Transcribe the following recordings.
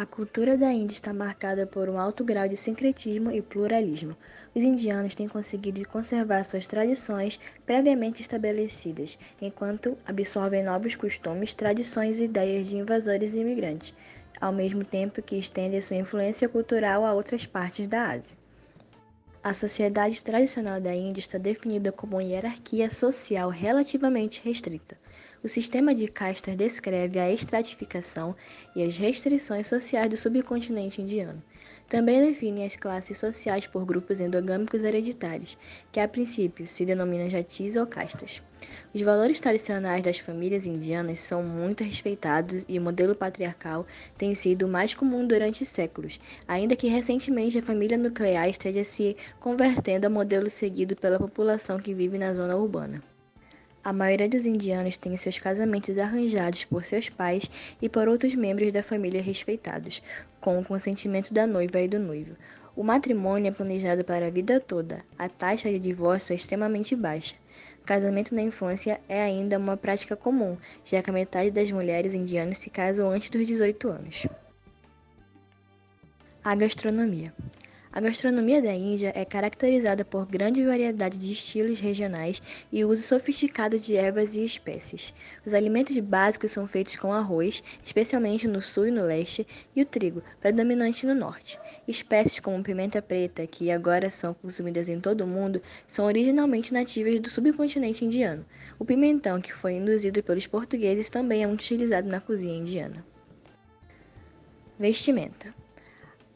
A cultura da Índia está marcada por um alto grau de sincretismo e pluralismo. Os indianos têm conseguido conservar suas tradições previamente estabelecidas, enquanto absorvem novos costumes, tradições e ideias de invasores e imigrantes, ao mesmo tempo que estendem sua influência cultural a outras partes da Ásia. A sociedade tradicional da Índia está definida como uma hierarquia social relativamente restrita. O sistema de castas descreve a estratificação e as restrições sociais do subcontinente indiano. Também define as classes sociais por grupos endogâmicos hereditários, que a princípio se denominam jatis ou castas. Os valores tradicionais das famílias indianas são muito respeitados e o modelo patriarcal tem sido mais comum durante séculos, ainda que recentemente a família nuclear esteja se convertendo a modelo seguido pela população que vive na zona urbana. A maioria dos indianos tem seus casamentos arranjados por seus pais e por outros membros da família respeitados, com o consentimento da noiva e do noivo. O matrimônio é planejado para a vida toda. A taxa de divórcio é extremamente baixa. Casamento na infância é ainda uma prática comum, já que a metade das mulheres indianas se casam antes dos 18 anos. A gastronomia. A gastronomia da Índia é caracterizada por grande variedade de estilos regionais e uso sofisticado de ervas e espécies. Os alimentos básicos são feitos com arroz, especialmente no sul e no leste, e o trigo, predominante no norte. Espécies como pimenta preta, que agora são consumidas em todo o mundo, são originalmente nativas do subcontinente indiano. O pimentão, que foi induzido pelos portugueses, também é utilizado na cozinha indiana. Vestimenta.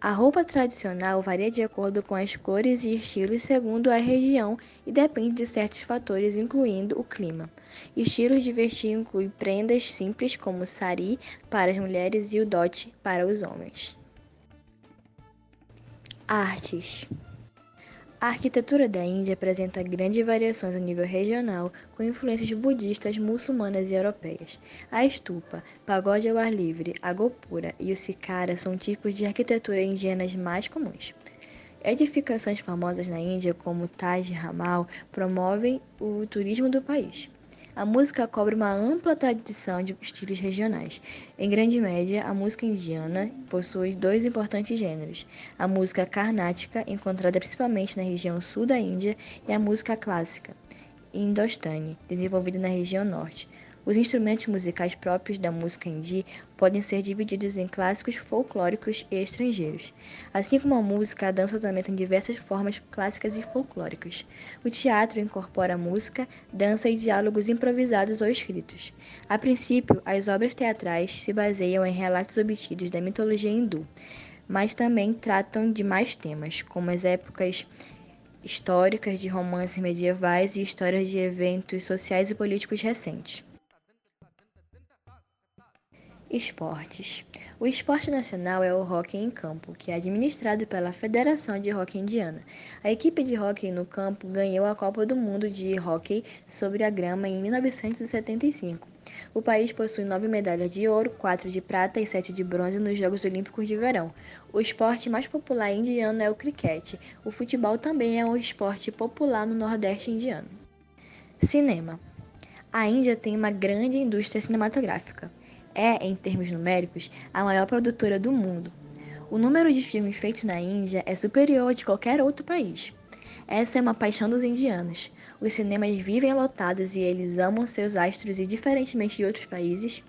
A roupa tradicional varia de acordo com as cores e estilos segundo a região e depende de certos fatores, incluindo o clima. Estilos de vestir incluem prendas simples como sari para as mulheres e o dote para os homens. Artes a arquitetura da Índia apresenta grandes variações a nível regional, com influências budistas, muçulmanas e europeias. A estupa, pagode ao ar livre, a gopura e o sikara são tipos de arquitetura indianas mais comuns. Edificações famosas na Índia, como Taj Mahal, promovem o turismo do país. A música cobre uma ampla tradição de estilos regionais. Em grande média, a música indiana possui dois importantes gêneros: a música carnática, encontrada principalmente na região sul da Índia, e a música clássica, indostani, desenvolvida na região norte. Os instrumentos musicais próprios da música hindi podem ser divididos em clássicos folclóricos e estrangeiros. Assim como a música, a dança também tem diversas formas clássicas e folclóricas. O teatro incorpora música, dança e diálogos improvisados ou escritos. A princípio, as obras teatrais se baseiam em relatos obtidos da mitologia hindu, mas também tratam de mais temas, como as épocas históricas de romances medievais e histórias de eventos sociais e políticos recentes. Esportes. O esporte nacional é o hóquei em campo, que é administrado pela Federação de Hóquei Indiana. A equipe de hóquei no campo ganhou a Copa do Mundo de Hóquei sobre a grama em 1975. O país possui nove medalhas de ouro, quatro de prata e sete de bronze nos Jogos Olímpicos de Verão. O esporte mais popular indiano é o cricket. O futebol também é um esporte popular no Nordeste indiano. Cinema. A Índia tem uma grande indústria cinematográfica é, em termos numéricos, a maior produtora do mundo. O número de filmes feitos na Índia é superior ao de qualquer outro país. Essa é uma paixão dos indianos. Os cinemas vivem lotados e eles amam seus astros e, diferentemente de outros países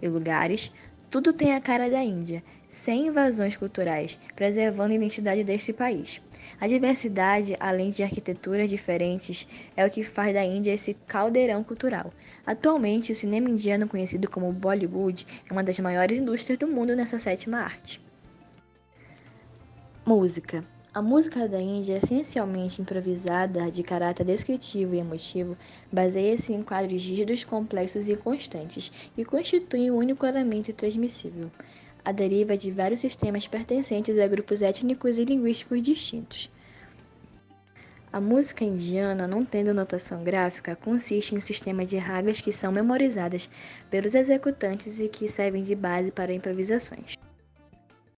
e lugares, tudo tem a cara da Índia, sem invasões culturais, preservando a identidade deste país. A diversidade, além de arquiteturas diferentes, é o que faz da Índia esse caldeirão cultural. Atualmente, o cinema indiano, conhecido como Bollywood, é uma das maiores indústrias do mundo nessa sétima arte. Música. A música da Índia é essencialmente improvisada, de caráter descritivo e emotivo, baseia-se em quadros rígidos, complexos e constantes, e constitui um único elemento transmissível a deriva de vários sistemas pertencentes a grupos étnicos e linguísticos distintos. A música indiana, não tendo notação gráfica, consiste em um sistema de ragas que são memorizadas pelos executantes e que servem de base para improvisações.